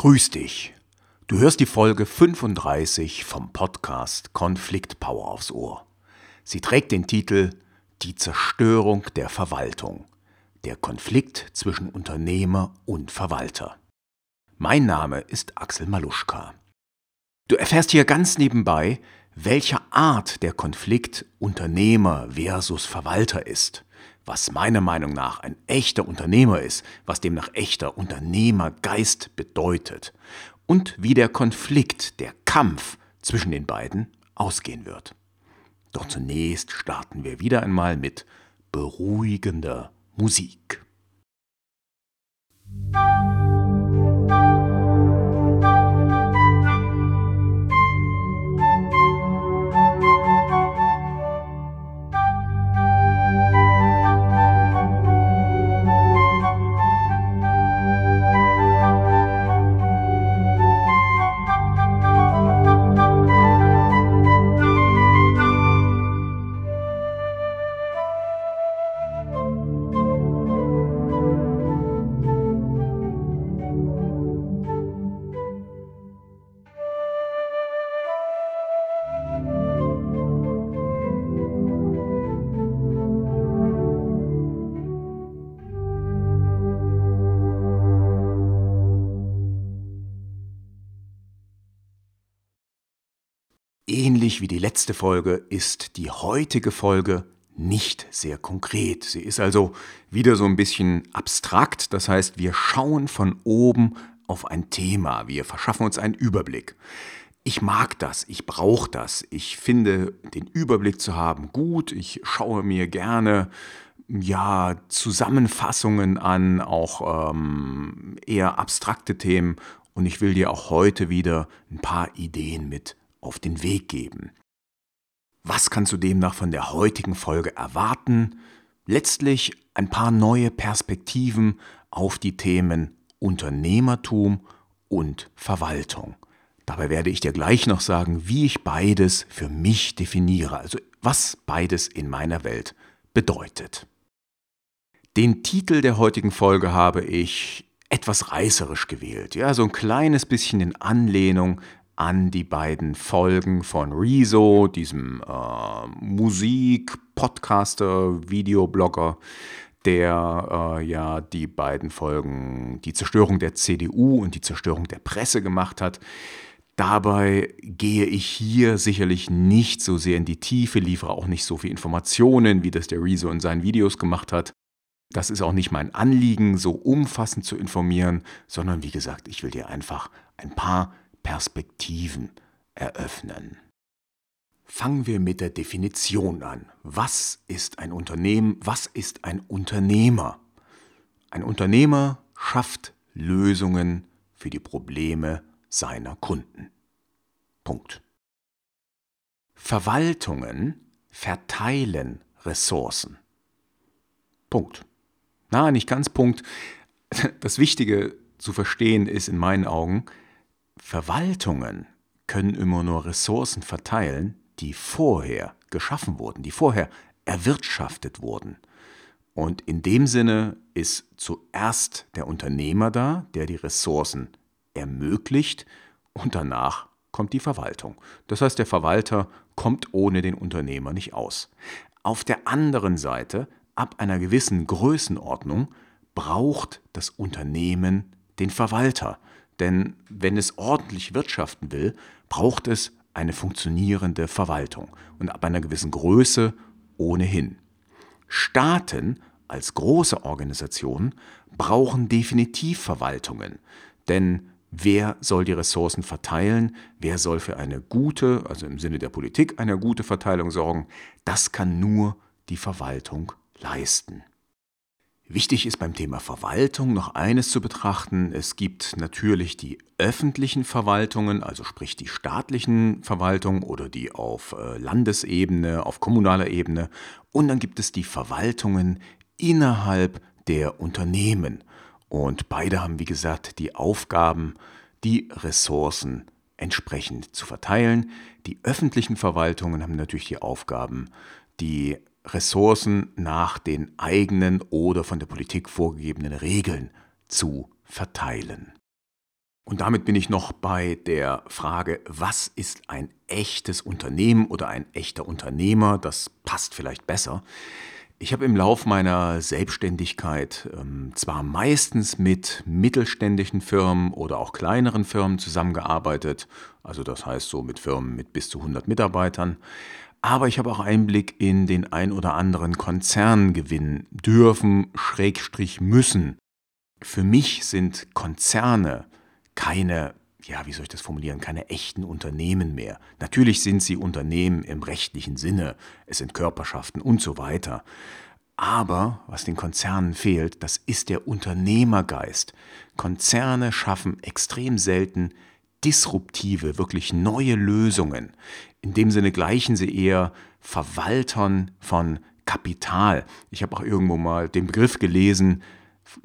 Grüß dich. Du hörst die Folge 35 vom Podcast Konflikt Power aufs Ohr. Sie trägt den Titel Die Zerstörung der Verwaltung. Der Konflikt zwischen Unternehmer und Verwalter. Mein Name ist Axel Maluschka. Du erfährst hier ganz nebenbei, welcher Art der Konflikt Unternehmer versus Verwalter ist was meiner Meinung nach ein echter Unternehmer ist, was demnach echter Unternehmergeist bedeutet und wie der Konflikt, der Kampf zwischen den beiden ausgehen wird. Doch zunächst starten wir wieder einmal mit beruhigender Musik. Ähnlich wie die letzte Folge ist die heutige Folge nicht sehr konkret. Sie ist also wieder so ein bisschen abstrakt, das heißt, wir schauen von oben auf ein Thema, wir verschaffen uns einen Überblick. Ich mag das, ich brauche das, ich finde den Überblick zu haben gut, ich schaue mir gerne ja, Zusammenfassungen an, auch ähm, eher abstrakte Themen. Und ich will dir auch heute wieder ein paar Ideen mit auf den Weg geben. Was kannst du demnach von der heutigen Folge erwarten? Letztlich ein paar neue Perspektiven auf die Themen Unternehmertum und Verwaltung. Dabei werde ich dir gleich noch sagen, wie ich beides für mich definiere, also was beides in meiner Welt bedeutet. Den Titel der heutigen Folge habe ich etwas reißerisch gewählt, ja, so ein kleines bisschen in Anlehnung an die beiden Folgen von Rezo, diesem äh, Musik-Podcaster, Videoblogger, der äh, ja die beiden Folgen, die Zerstörung der CDU und die Zerstörung der Presse gemacht hat. Dabei gehe ich hier sicherlich nicht so sehr in die Tiefe, liefere auch nicht so viel Informationen, wie das der Rezo in seinen Videos gemacht hat. Das ist auch nicht mein Anliegen, so umfassend zu informieren, sondern wie gesagt, ich will dir einfach ein paar Perspektiven eröffnen. Fangen wir mit der Definition an. Was ist ein Unternehmen? Was ist ein Unternehmer? Ein Unternehmer schafft Lösungen für die Probleme seiner Kunden. Punkt. Verwaltungen verteilen Ressourcen. Punkt. Na, nicht ganz Punkt. Das Wichtige zu verstehen ist in meinen Augen, Verwaltungen können immer nur Ressourcen verteilen, die vorher geschaffen wurden, die vorher erwirtschaftet wurden. Und in dem Sinne ist zuerst der Unternehmer da, der die Ressourcen ermöglicht und danach kommt die Verwaltung. Das heißt, der Verwalter kommt ohne den Unternehmer nicht aus. Auf der anderen Seite, ab einer gewissen Größenordnung, braucht das Unternehmen den Verwalter. Denn wenn es ordentlich wirtschaften will, braucht es eine funktionierende Verwaltung und ab einer gewissen Größe ohnehin. Staaten als große Organisationen brauchen definitiv Verwaltungen, denn wer soll die Ressourcen verteilen, wer soll für eine gute, also im Sinne der Politik eine gute Verteilung sorgen, das kann nur die Verwaltung leisten. Wichtig ist beim Thema Verwaltung noch eines zu betrachten. Es gibt natürlich die öffentlichen Verwaltungen, also sprich die staatlichen Verwaltungen oder die auf äh, Landesebene, auf kommunaler Ebene. Und dann gibt es die Verwaltungen innerhalb der Unternehmen. Und beide haben, wie gesagt, die Aufgaben, die Ressourcen entsprechend zu verteilen. Die öffentlichen Verwaltungen haben natürlich die Aufgaben, die Ressourcen nach den eigenen oder von der Politik vorgegebenen Regeln zu verteilen. Und damit bin ich noch bei der Frage, was ist ein echtes Unternehmen oder ein echter Unternehmer? Das passt vielleicht besser. Ich habe im Lauf meiner Selbstständigkeit ähm, zwar meistens mit mittelständischen Firmen oder auch kleineren Firmen zusammengearbeitet, also das heißt so mit Firmen mit bis zu 100 Mitarbeitern, aber ich habe auch Einblick in den ein oder anderen Konzern gewinnen dürfen, Schrägstrich müssen. Für mich sind Konzerne keine ja, wie soll ich das formulieren, keine echten Unternehmen mehr. Natürlich sind sie Unternehmen im rechtlichen Sinne, es sind Körperschaften und so weiter. Aber was den Konzernen fehlt, das ist der Unternehmergeist. Konzerne schaffen extrem selten disruptive, wirklich neue Lösungen. In dem Sinne gleichen sie eher Verwaltern von Kapital. Ich habe auch irgendwo mal den Begriff gelesen,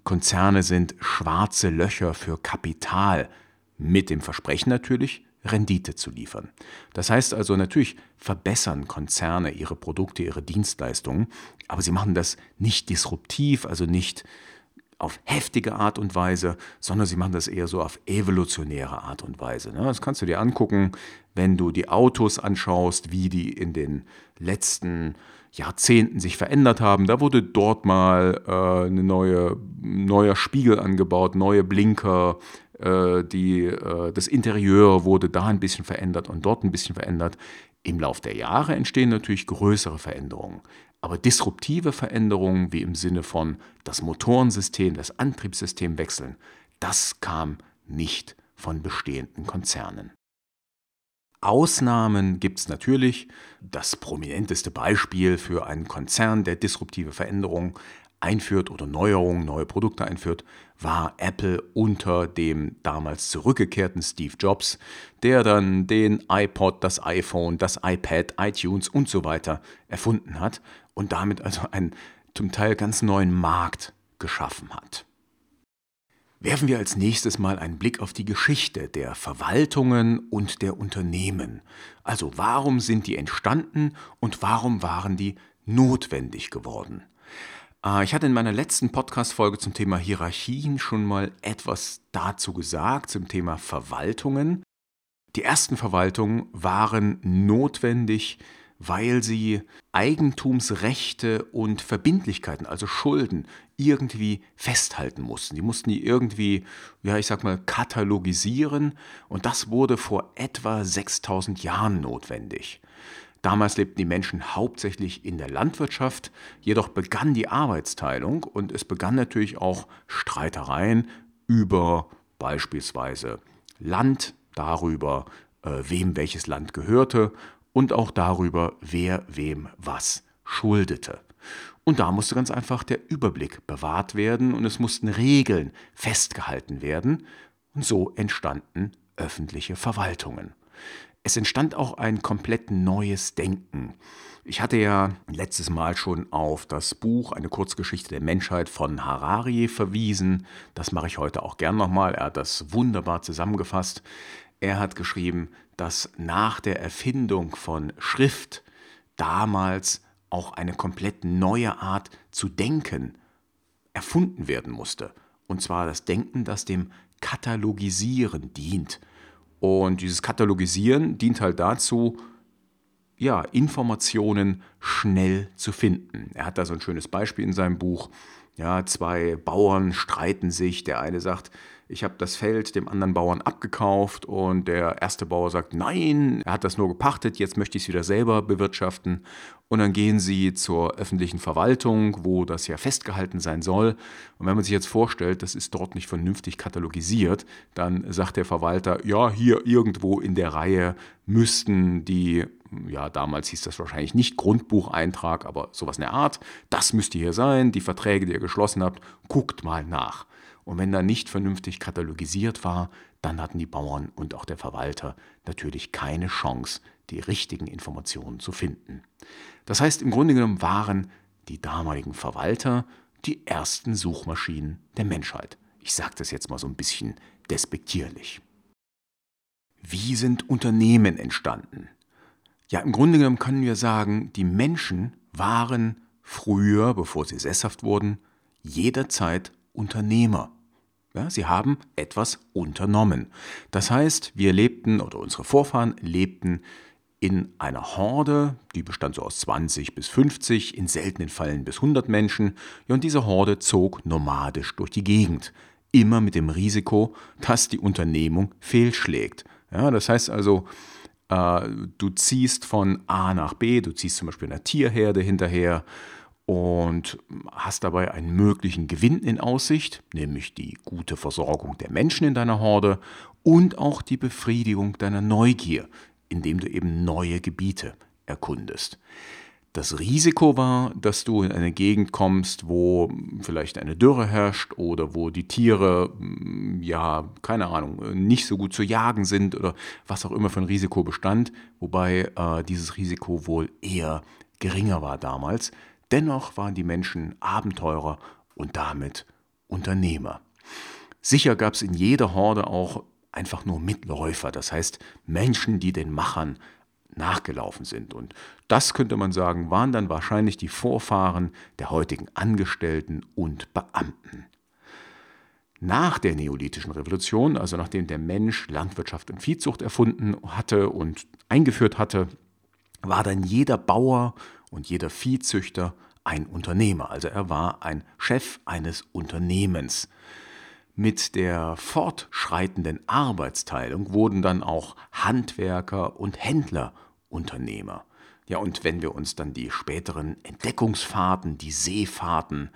Konzerne sind schwarze Löcher für Kapital mit dem Versprechen natürlich, Rendite zu liefern. Das heißt also, natürlich verbessern Konzerne ihre Produkte, ihre Dienstleistungen, aber sie machen das nicht disruptiv, also nicht auf heftige Art und Weise, sondern sie machen das eher so auf evolutionäre Art und Weise. Ne? Das kannst du dir angucken, wenn du die Autos anschaust, wie die in den letzten Jahrzehnten sich verändert haben. Da wurde dort mal äh, eine neue, neuer Spiegel angebaut, neue Blinker, äh, die, äh, das Interieur wurde da ein bisschen verändert und dort ein bisschen verändert. Im Lauf der Jahre entstehen natürlich größere Veränderungen. Aber disruptive Veränderungen, wie im Sinne von das Motorensystem, das Antriebssystem wechseln, das kam nicht von bestehenden Konzernen. Ausnahmen gibt es natürlich. Das prominenteste Beispiel für einen Konzern, der disruptive Veränderungen einführt oder Neuerungen, neue Produkte einführt, war Apple unter dem damals zurückgekehrten Steve Jobs, der dann den iPod, das iPhone, das iPad, iTunes und so weiter erfunden hat und damit also einen zum Teil ganz neuen Markt geschaffen hat. Werfen wir als nächstes mal einen Blick auf die Geschichte der Verwaltungen und der Unternehmen. Also warum sind die entstanden und warum waren die notwendig geworden? Äh, ich hatte in meiner letzten Podcast-Folge zum Thema Hierarchien schon mal etwas dazu gesagt, zum Thema Verwaltungen. Die ersten Verwaltungen waren notwendig, weil sie Eigentumsrechte und Verbindlichkeiten, also Schulden, irgendwie festhalten mussten. Die mussten die irgendwie, ja, ich sag mal, katalogisieren und das wurde vor etwa 6000 Jahren notwendig. Damals lebten die Menschen hauptsächlich in der Landwirtschaft, jedoch begann die Arbeitsteilung und es begann natürlich auch Streitereien über beispielsweise Land, darüber, äh, wem welches Land gehörte und auch darüber, wer wem was schuldete. Und da musste ganz einfach der Überblick bewahrt werden und es mussten Regeln festgehalten werden und so entstanden öffentliche Verwaltungen. Es entstand auch ein komplett neues Denken. Ich hatte ja letztes Mal schon auf das Buch Eine Kurzgeschichte der Menschheit von Harari verwiesen. Das mache ich heute auch gern nochmal. Er hat das wunderbar zusammengefasst. Er hat geschrieben, dass nach der Erfindung von Schrift damals auch eine komplett neue Art zu denken erfunden werden musste. Und zwar das Denken, das dem Katalogisieren dient. Und dieses Katalogisieren dient halt dazu, ja, Informationen schnell zu finden. Er hat da so ein schönes Beispiel in seinem Buch. Ja, zwei Bauern streiten sich. Der eine sagt, ich habe das Feld dem anderen Bauern abgekauft und der erste Bauer sagt, nein, er hat das nur gepachtet, jetzt möchte ich es wieder selber bewirtschaften. Und dann gehen sie zur öffentlichen Verwaltung, wo das ja festgehalten sein soll. Und wenn man sich jetzt vorstellt, das ist dort nicht vernünftig katalogisiert, dann sagt der Verwalter, ja, hier irgendwo in der Reihe müssten die ja, damals hieß das wahrscheinlich nicht Grundbucheintrag, aber sowas in der Art. Das müsste hier sein, die Verträge, die ihr geschlossen habt, guckt mal nach. Und wenn da nicht vernünftig katalogisiert war, dann hatten die Bauern und auch der Verwalter natürlich keine Chance, die richtigen Informationen zu finden. Das heißt, im Grunde genommen waren die damaligen Verwalter die ersten Suchmaschinen der Menschheit. Ich sage das jetzt mal so ein bisschen despektierlich. Wie sind Unternehmen entstanden? Ja, im Grunde genommen können wir sagen, die Menschen waren früher, bevor sie sesshaft wurden, jederzeit Unternehmer. Ja, sie haben etwas unternommen. Das heißt, wir lebten oder unsere Vorfahren lebten in einer Horde, die bestand so aus 20 bis 50, in seltenen Fällen bis 100 Menschen. Ja, und diese Horde zog nomadisch durch die Gegend, immer mit dem Risiko, dass die Unternehmung fehlschlägt. Ja, das heißt also, du ziehst von A nach B, du ziehst zum Beispiel einer Tierherde hinterher und hast dabei einen möglichen Gewinn in Aussicht, nämlich die gute Versorgung der Menschen in deiner Horde und auch die Befriedigung deiner Neugier, indem du eben neue Gebiete erkundest. Das Risiko war, dass du in eine Gegend kommst, wo vielleicht eine Dürre herrscht oder wo die Tiere, ja, keine Ahnung, nicht so gut zu jagen sind oder was auch immer für ein Risiko bestand, wobei äh, dieses Risiko wohl eher geringer war damals. Dennoch waren die Menschen Abenteurer und damit Unternehmer. Sicher gab es in jeder Horde auch einfach nur Mitläufer, das heißt Menschen, die den Machern nachgelaufen sind. Und das könnte man sagen, waren dann wahrscheinlich die Vorfahren der heutigen Angestellten und Beamten. Nach der neolithischen Revolution, also nachdem der Mensch Landwirtschaft und Viehzucht erfunden hatte und eingeführt hatte, war dann jeder Bauer und jeder Viehzüchter ein Unternehmer. Also er war ein Chef eines Unternehmens. Mit der fortschreitenden Arbeitsteilung wurden dann auch Handwerker und Händler Unternehmer. Ja, und wenn wir uns dann die späteren Entdeckungsfahrten, die Seefahrten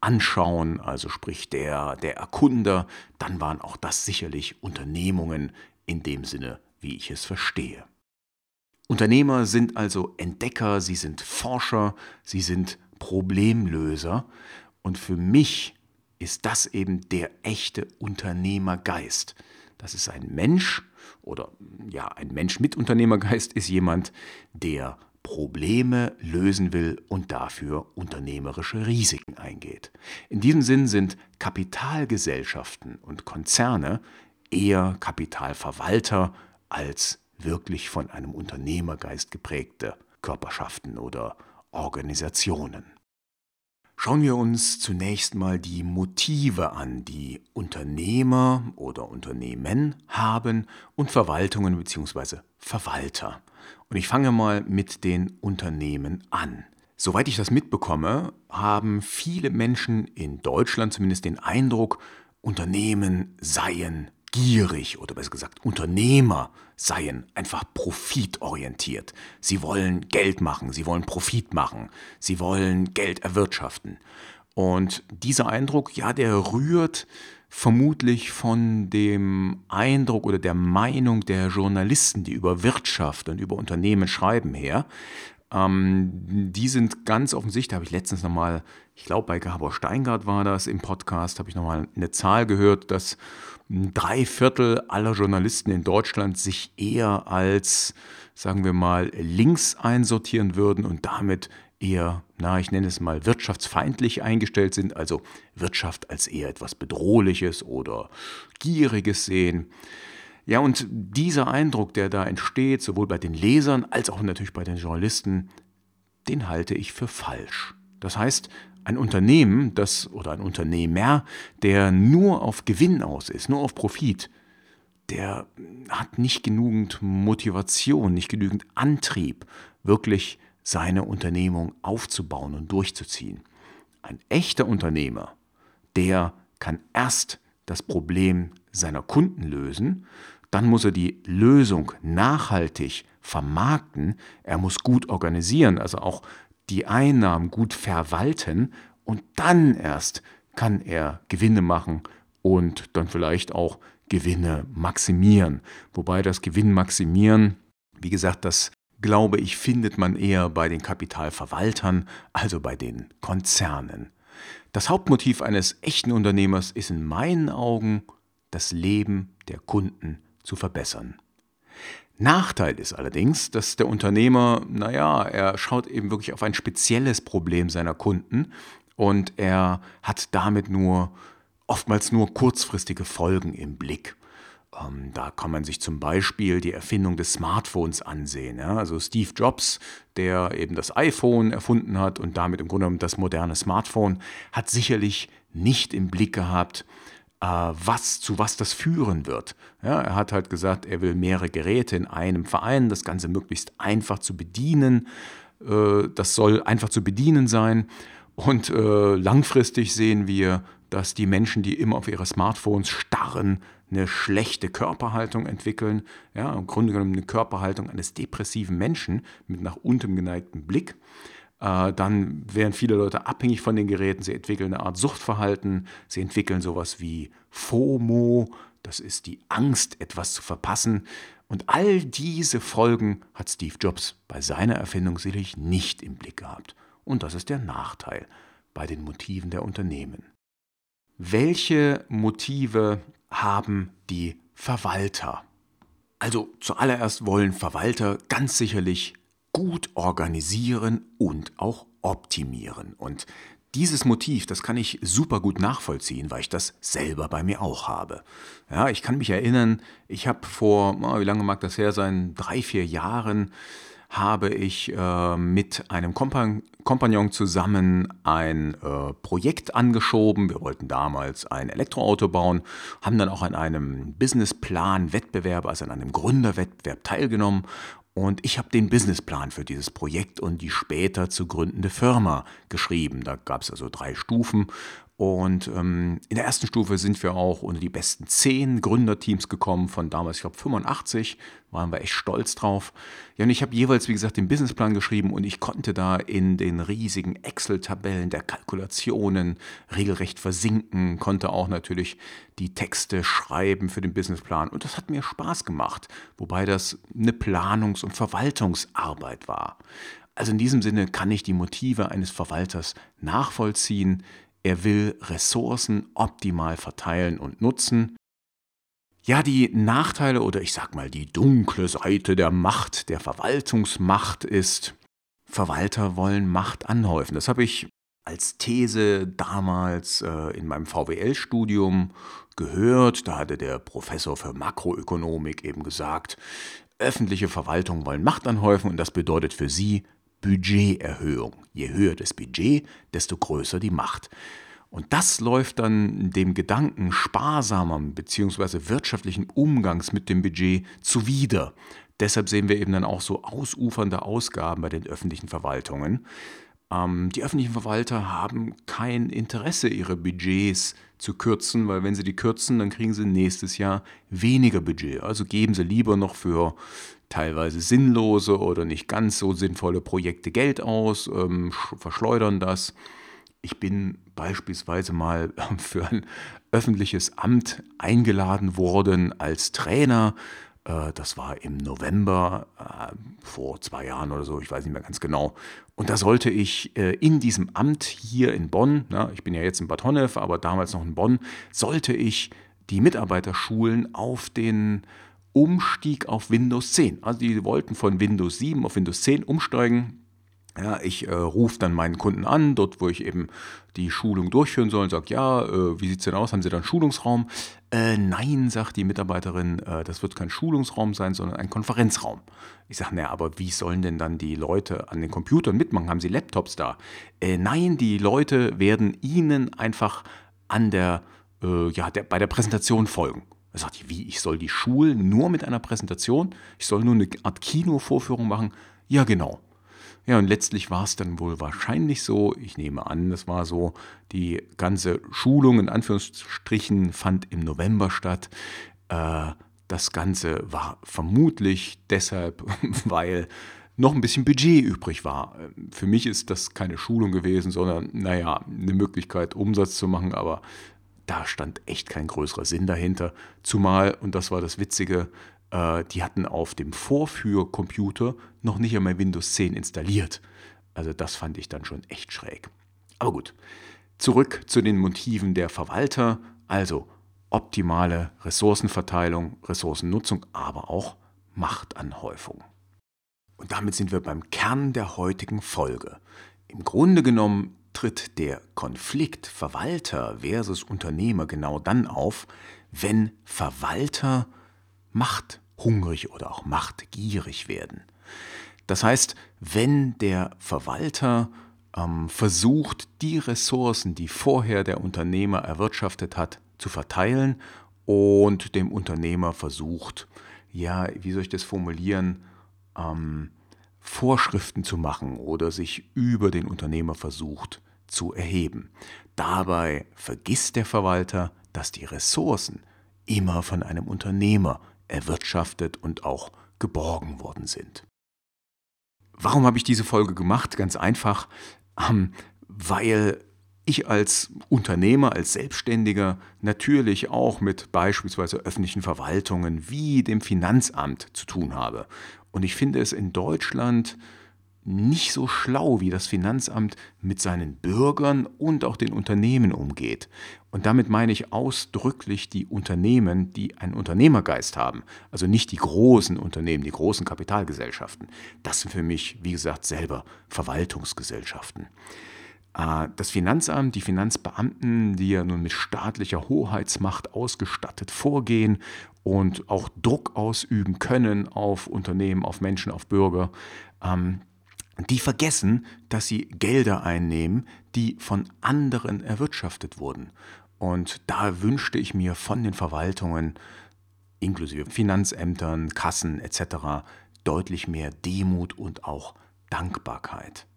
anschauen, also sprich der, der Erkunder, dann waren auch das sicherlich Unternehmungen in dem Sinne, wie ich es verstehe. Unternehmer sind also Entdecker, sie sind Forscher, sie sind Problemlöser und für mich ist das eben der echte Unternehmergeist. Das ist ein Mensch oder ja, ein Mensch mit Unternehmergeist ist jemand, der Probleme lösen will und dafür unternehmerische Risiken eingeht. In diesem Sinn sind Kapitalgesellschaften und Konzerne eher Kapitalverwalter als wirklich von einem Unternehmergeist geprägte Körperschaften oder Organisationen. Schauen wir uns zunächst mal die Motive an, die Unternehmer oder Unternehmen haben und Verwaltungen bzw. Verwalter. Und ich fange mal mit den Unternehmen an. Soweit ich das mitbekomme, haben viele Menschen in Deutschland zumindest den Eindruck, Unternehmen seien gierig oder besser gesagt Unternehmer seien einfach profitorientiert. Sie wollen Geld machen, sie wollen Profit machen, sie wollen Geld erwirtschaften. Und dieser Eindruck, ja, der rührt vermutlich von dem Eindruck oder der Meinung der Journalisten, die über Wirtschaft und über Unternehmen schreiben, her. Ähm, die sind ganz offensichtlich, habe ich letztens nochmal, ich glaube bei Gabor Steingart war das im Podcast, habe ich nochmal eine Zahl gehört, dass drei Viertel aller Journalisten in Deutschland sich eher als, sagen wir mal, links einsortieren würden und damit eher, na, ich nenne es mal, wirtschaftsfeindlich eingestellt sind, also Wirtschaft als eher etwas Bedrohliches oder Gieriges sehen. Ja, und dieser Eindruck, der da entsteht, sowohl bei den Lesern als auch natürlich bei den Journalisten, den halte ich für falsch. Das heißt, ein Unternehmen, das oder ein Unternehmer, der nur auf Gewinn aus ist, nur auf Profit, der hat nicht genügend Motivation, nicht genügend Antrieb, wirklich seine Unternehmung aufzubauen und durchzuziehen. Ein echter Unternehmer, der kann erst das Problem seiner Kunden lösen, dann muss er die Lösung nachhaltig vermarkten, er muss gut organisieren, also auch die Einnahmen gut verwalten und dann erst kann er Gewinne machen und dann vielleicht auch Gewinne maximieren. Wobei das Gewinn maximieren, wie gesagt, das glaube ich, findet man eher bei den Kapitalverwaltern, also bei den Konzernen. Das Hauptmotiv eines echten Unternehmers ist in meinen Augen, das Leben der Kunden zu verbessern. Nachteil ist allerdings, dass der Unternehmer, naja, er schaut eben wirklich auf ein spezielles Problem seiner Kunden und er hat damit nur oftmals nur kurzfristige Folgen im Blick. Ähm, da kann man sich zum Beispiel die Erfindung des Smartphones ansehen. Ja? Also Steve Jobs, der eben das iPhone erfunden hat und damit im Grunde genommen das moderne Smartphone, hat sicherlich nicht im Blick gehabt, was, zu was das führen wird. Ja, er hat halt gesagt, er will mehrere Geräte in einem Verein, das Ganze möglichst einfach zu bedienen. Äh, das soll einfach zu bedienen sein. Und äh, langfristig sehen wir, dass die Menschen, die immer auf ihre Smartphones starren, eine schlechte Körperhaltung entwickeln. Ja, im Grunde genommen eine Körperhaltung eines depressiven Menschen mit nach unten geneigtem Blick. Äh, dann werden viele Leute abhängig von den Geräten. Sie entwickeln eine Art Suchtverhalten. Sie entwickeln sowas wie FOMO. Das ist die Angst, etwas zu verpassen. Und all diese Folgen hat Steve Jobs bei seiner Erfindung sicherlich nicht im Blick gehabt. Und das ist der Nachteil bei den Motiven der Unternehmen. Welche Motive haben die Verwalter? Also zuallererst wollen Verwalter ganz sicherlich gut organisieren und auch optimieren. Und dieses Motiv, das kann ich super gut nachvollziehen, weil ich das selber bei mir auch habe. Ja, ich kann mich erinnern, ich habe vor, wie lange mag das her sein, drei, vier Jahren habe ich äh, mit einem Kompan Kompagnon zusammen ein äh, Projekt angeschoben. Wir wollten damals ein Elektroauto bauen, haben dann auch an einem Businessplan-Wettbewerb, also an einem Gründerwettbewerb teilgenommen. Und ich habe den Businessplan für dieses Projekt und die später zu gründende Firma geschrieben. Da gab es also drei Stufen und ähm, in der ersten Stufe sind wir auch unter die besten zehn Gründerteams gekommen von damals, ich glaube 85, waren wir echt stolz drauf. Ja, und ich habe jeweils, wie gesagt, den Businessplan geschrieben und ich konnte da in den riesigen Excel-Tabellen der Kalkulationen regelrecht versinken, konnte auch natürlich die Texte schreiben für den Businessplan und das hat mir Spaß gemacht, wobei das eine Planungs- und Verwaltungsarbeit war. Also in diesem Sinne kann ich die Motive eines Verwalters nachvollziehen. Er will Ressourcen optimal verteilen und nutzen. Ja, die Nachteile oder ich sag mal die dunkle Seite der Macht, der Verwaltungsmacht ist, Verwalter wollen Macht anhäufen. Das habe ich als These damals äh, in meinem VWL-Studium gehört. Da hatte der Professor für Makroökonomik eben gesagt, öffentliche Verwaltungen wollen Macht anhäufen und das bedeutet für sie Budgeterhöhung. Je höher das Budget, desto größer die Macht. Und das läuft dann dem Gedanken sparsamen bzw. wirtschaftlichen Umgangs mit dem Budget zuwider. Deshalb sehen wir eben dann auch so ausufernde Ausgaben bei den öffentlichen Verwaltungen. Ähm, die öffentlichen Verwalter haben kein Interesse, ihre Budgets zu kürzen, weil wenn sie die kürzen, dann kriegen sie nächstes Jahr weniger Budget. Also geben sie lieber noch für teilweise sinnlose oder nicht ganz so sinnvolle Projekte Geld aus, ähm, verschleudern das. Ich bin beispielsweise mal für ein öffentliches Amt eingeladen worden als Trainer. Äh, das war im November äh, vor zwei Jahren oder so, ich weiß nicht mehr ganz genau. Und da sollte ich äh, in diesem Amt hier in Bonn, ich bin ja jetzt in Bad Honnef, aber damals noch in Bonn, sollte ich die Mitarbeiter schulen auf den Umstieg auf Windows 10. Also die wollten von Windows 7 auf Windows 10 umsteigen. Ja, ich äh, rufe dann meinen Kunden an, dort wo ich eben die Schulung durchführen soll, und sage, ja, äh, wie sieht es denn aus? Haben Sie da einen Schulungsraum? Äh, nein, sagt die Mitarbeiterin, äh, das wird kein Schulungsraum sein, sondern ein Konferenzraum. Ich sage, naja, aber wie sollen denn dann die Leute an den Computern mitmachen? Haben Sie Laptops da? Äh, nein, die Leute werden Ihnen einfach an der, äh, ja, der, bei der Präsentation folgen. Da sagt ich, wie, ich soll die schulen nur mit einer Präsentation? Ich soll nur eine Art Kinovorführung machen? Ja, genau. Ja, und letztlich war es dann wohl wahrscheinlich so, ich nehme an, das war so, die ganze Schulung in Anführungsstrichen fand im November statt. Äh, das Ganze war vermutlich deshalb, weil noch ein bisschen Budget übrig war. Für mich ist das keine Schulung gewesen, sondern, naja, eine Möglichkeit, Umsatz zu machen, aber da stand echt kein größerer Sinn dahinter. Zumal, und das war das Witzige, äh, die hatten auf dem Vorführcomputer noch nicht einmal Windows 10 installiert. Also das fand ich dann schon echt schräg. Aber gut, zurück zu den Motiven der Verwalter. Also optimale Ressourcenverteilung, Ressourcennutzung, aber auch Machtanhäufung. Und damit sind wir beim Kern der heutigen Folge. Im Grunde genommen tritt der Konflikt Verwalter versus Unternehmer genau dann auf, wenn Verwalter machthungrig oder auch machtgierig werden. Das heißt, wenn der Verwalter ähm, versucht, die Ressourcen, die vorher der Unternehmer erwirtschaftet hat, zu verteilen und dem Unternehmer versucht, ja, wie soll ich das formulieren, ähm, Vorschriften zu machen oder sich über den Unternehmer versucht zu erheben. Dabei vergisst der Verwalter, dass die Ressourcen immer von einem Unternehmer erwirtschaftet und auch geborgen worden sind. Warum habe ich diese Folge gemacht? Ganz einfach, ähm, weil ich als Unternehmer, als Selbstständiger natürlich auch mit beispielsweise öffentlichen Verwaltungen wie dem Finanzamt zu tun habe. Und ich finde es in Deutschland nicht so schlau, wie das Finanzamt mit seinen Bürgern und auch den Unternehmen umgeht. Und damit meine ich ausdrücklich die Unternehmen, die einen Unternehmergeist haben. Also nicht die großen Unternehmen, die großen Kapitalgesellschaften. Das sind für mich, wie gesagt, selber Verwaltungsgesellschaften. Äh, das Finanzamt, die Finanzbeamten, die ja nun mit staatlicher Hoheitsmacht ausgestattet vorgehen und auch Druck ausüben können auf Unternehmen, auf Menschen, auf Bürger, ähm, die vergessen, dass sie Gelder einnehmen, die von anderen erwirtschaftet wurden. Und da wünschte ich mir von den Verwaltungen, inklusive Finanzämtern, Kassen etc., deutlich mehr Demut und auch Dankbarkeit.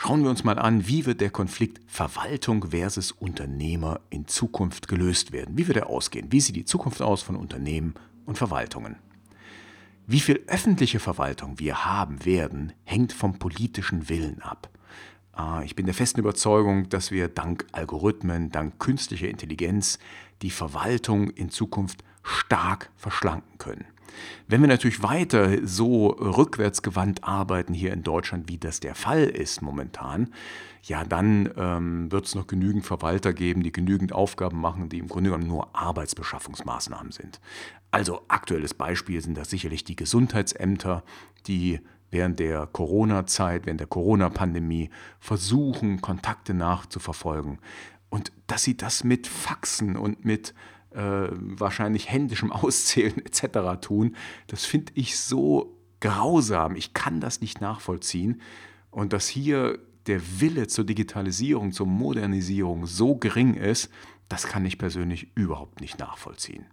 Schauen wir uns mal an, wie wird der Konflikt Verwaltung versus Unternehmer in Zukunft gelöst werden? Wie wird er ausgehen? Wie sieht die Zukunft aus von Unternehmen und Verwaltungen? Wie viel öffentliche Verwaltung wir haben werden, hängt vom politischen Willen ab. Ah, ich bin der festen Überzeugung, dass wir dank Algorithmen, dank künstlicher Intelligenz die Verwaltung in Zukunft stark verschlanken können. Wenn wir natürlich weiter so rückwärtsgewandt arbeiten hier in Deutschland, wie das der Fall ist momentan, ja, dann ähm, wird es noch genügend Verwalter geben, die genügend Aufgaben machen, die im Grunde genommen nur Arbeitsbeschaffungsmaßnahmen sind. Also aktuelles Beispiel sind das sicherlich die Gesundheitsämter, die während der Corona-Zeit, während der Corona-Pandemie versuchen, Kontakte nachzuverfolgen. Und dass sie das mit Faxen und mit äh, wahrscheinlich händischem Auszählen etc. tun, das finde ich so grausam. Ich kann das nicht nachvollziehen. Und dass hier der Wille zur Digitalisierung, zur Modernisierung so gering ist, das kann ich persönlich überhaupt nicht nachvollziehen.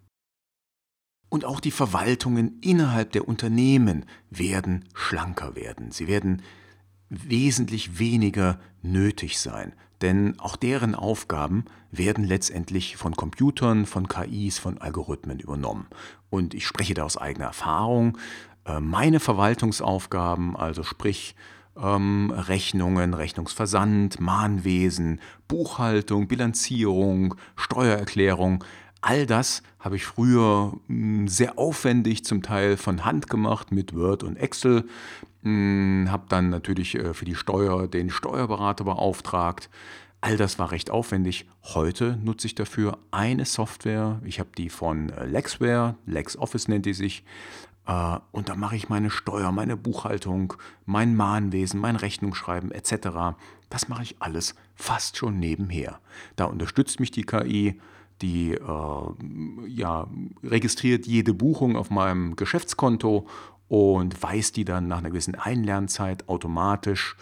Und auch die Verwaltungen innerhalb der Unternehmen werden schlanker werden. Sie werden wesentlich weniger nötig sein, denn auch deren Aufgaben werden letztendlich von Computern, von KIs, von Algorithmen übernommen. Und ich spreche da aus eigener Erfahrung. Äh, meine Verwaltungsaufgaben, also sprich ähm, Rechnungen, Rechnungsversand, Mahnwesen, Buchhaltung, Bilanzierung, Steuererklärung, all das habe ich früher hm, sehr aufwendig zum Teil von Hand gemacht mit Word und Excel. Hm, habe dann natürlich äh, für die Steuer den Steuerberater beauftragt. All das war recht aufwendig. Heute nutze ich dafür eine Software. Ich habe die von äh, Lexware, LexOffice nennt die sich. Äh, und da mache ich meine Steuer, meine Buchhaltung, mein Mahnwesen, mein Rechnungsschreiben etc. Das mache ich alles fast schon nebenher. Da unterstützt mich die KI die äh, ja, registriert jede Buchung auf meinem Geschäftskonto und weist die dann nach einer gewissen Einlernzeit automatisch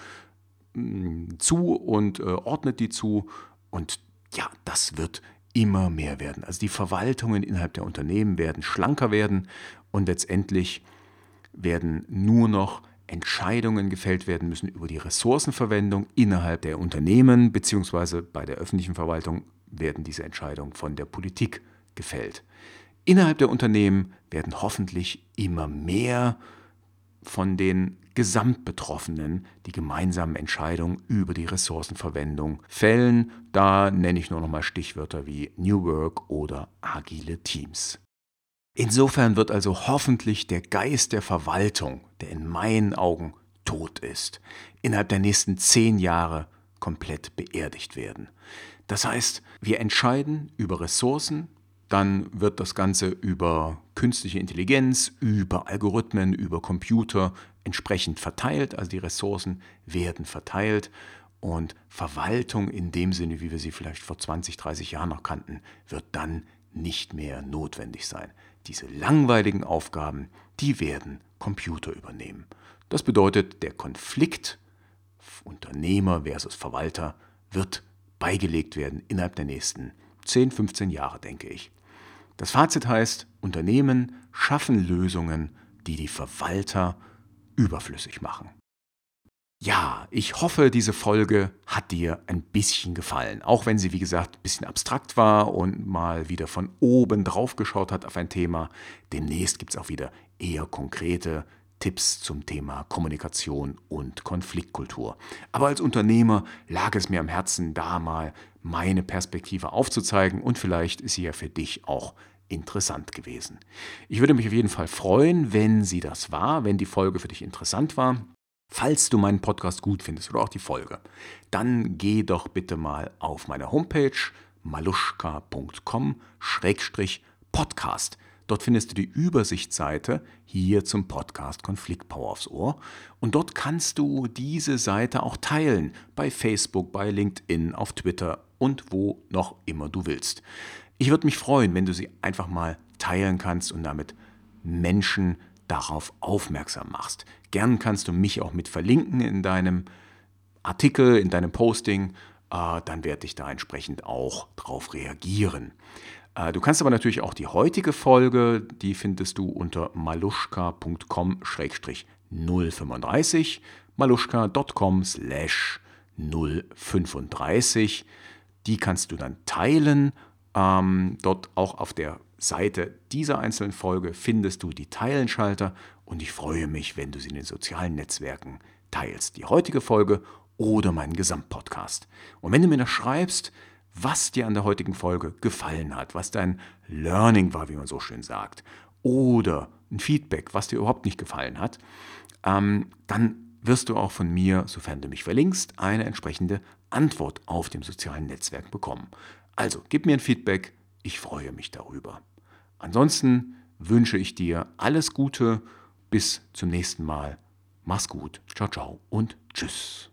mm, zu und äh, ordnet die zu. Und ja, das wird immer mehr werden. Also die Verwaltungen innerhalb der Unternehmen werden schlanker werden und letztendlich werden nur noch Entscheidungen gefällt werden müssen über die Ressourcenverwendung innerhalb der Unternehmen bzw. bei der öffentlichen Verwaltung werden diese Entscheidungen von der Politik gefällt. Innerhalb der Unternehmen werden hoffentlich immer mehr von den Gesamtbetroffenen die gemeinsamen Entscheidungen über die Ressourcenverwendung fällen. Da nenne ich nur noch mal Stichwörter wie New Work oder agile Teams. Insofern wird also hoffentlich der Geist der Verwaltung, der in meinen Augen tot ist, innerhalb der nächsten zehn Jahre komplett beerdigt werden. Das heißt, wir entscheiden über Ressourcen, dann wird das Ganze über künstliche Intelligenz, über Algorithmen, über Computer entsprechend verteilt, also die Ressourcen werden verteilt und Verwaltung in dem Sinne, wie wir sie vielleicht vor 20, 30 Jahren noch kannten, wird dann nicht mehr notwendig sein. Diese langweiligen Aufgaben, die werden Computer übernehmen. Das bedeutet, der Konflikt Unternehmer versus Verwalter wird beigelegt werden innerhalb der nächsten 10, 15 Jahre, denke ich. Das Fazit heißt, Unternehmen schaffen Lösungen, die die Verwalter überflüssig machen. Ja, ich hoffe, diese Folge hat dir ein bisschen gefallen, auch wenn sie, wie gesagt, ein bisschen abstrakt war und mal wieder von oben drauf geschaut hat auf ein Thema. Demnächst gibt es auch wieder eher konkrete Tipps zum Thema Kommunikation und Konfliktkultur. Aber als Unternehmer lag es mir am Herzen, da mal meine Perspektive aufzuzeigen und vielleicht ist sie ja für dich auch interessant gewesen. Ich würde mich auf jeden Fall freuen, wenn sie das war, wenn die Folge für dich interessant war. Falls du meinen Podcast gut findest oder auch die Folge, dann geh doch bitte mal auf meine Homepage maluschka.com-podcast. Dort findest du die Übersichtsseite hier zum Podcast Konflikt Power aufs Ohr. Und dort kannst du diese Seite auch teilen. Bei Facebook, bei LinkedIn, auf Twitter und wo noch immer du willst. Ich würde mich freuen, wenn du sie einfach mal teilen kannst und damit Menschen darauf aufmerksam machst. Gern kannst du mich auch mit verlinken in deinem Artikel, in deinem Posting. Äh, dann werde ich da entsprechend auch darauf reagieren. Äh, du kannst aber natürlich auch die heutige Folge, die findest du unter maluschka.com-035, maluschka.com 035. Die kannst du dann teilen. Ähm, dort auch auf der Seite dieser einzelnen Folge findest du die Teilenschalter und ich freue mich, wenn du sie in den sozialen Netzwerken teilst. Die heutige Folge oder meinen Gesamtpodcast. Und wenn du mir das schreibst, was dir an der heutigen Folge gefallen hat, was dein Learning war, wie man so schön sagt, oder ein Feedback, was dir überhaupt nicht gefallen hat, ähm, dann wirst du auch von mir, sofern du mich verlinkst, eine entsprechende Antwort auf dem sozialen Netzwerk bekommen. Also gib mir ein Feedback, ich freue mich darüber. Ansonsten wünsche ich dir alles Gute, bis zum nächsten Mal. Mach's gut, ciao, ciao und tschüss.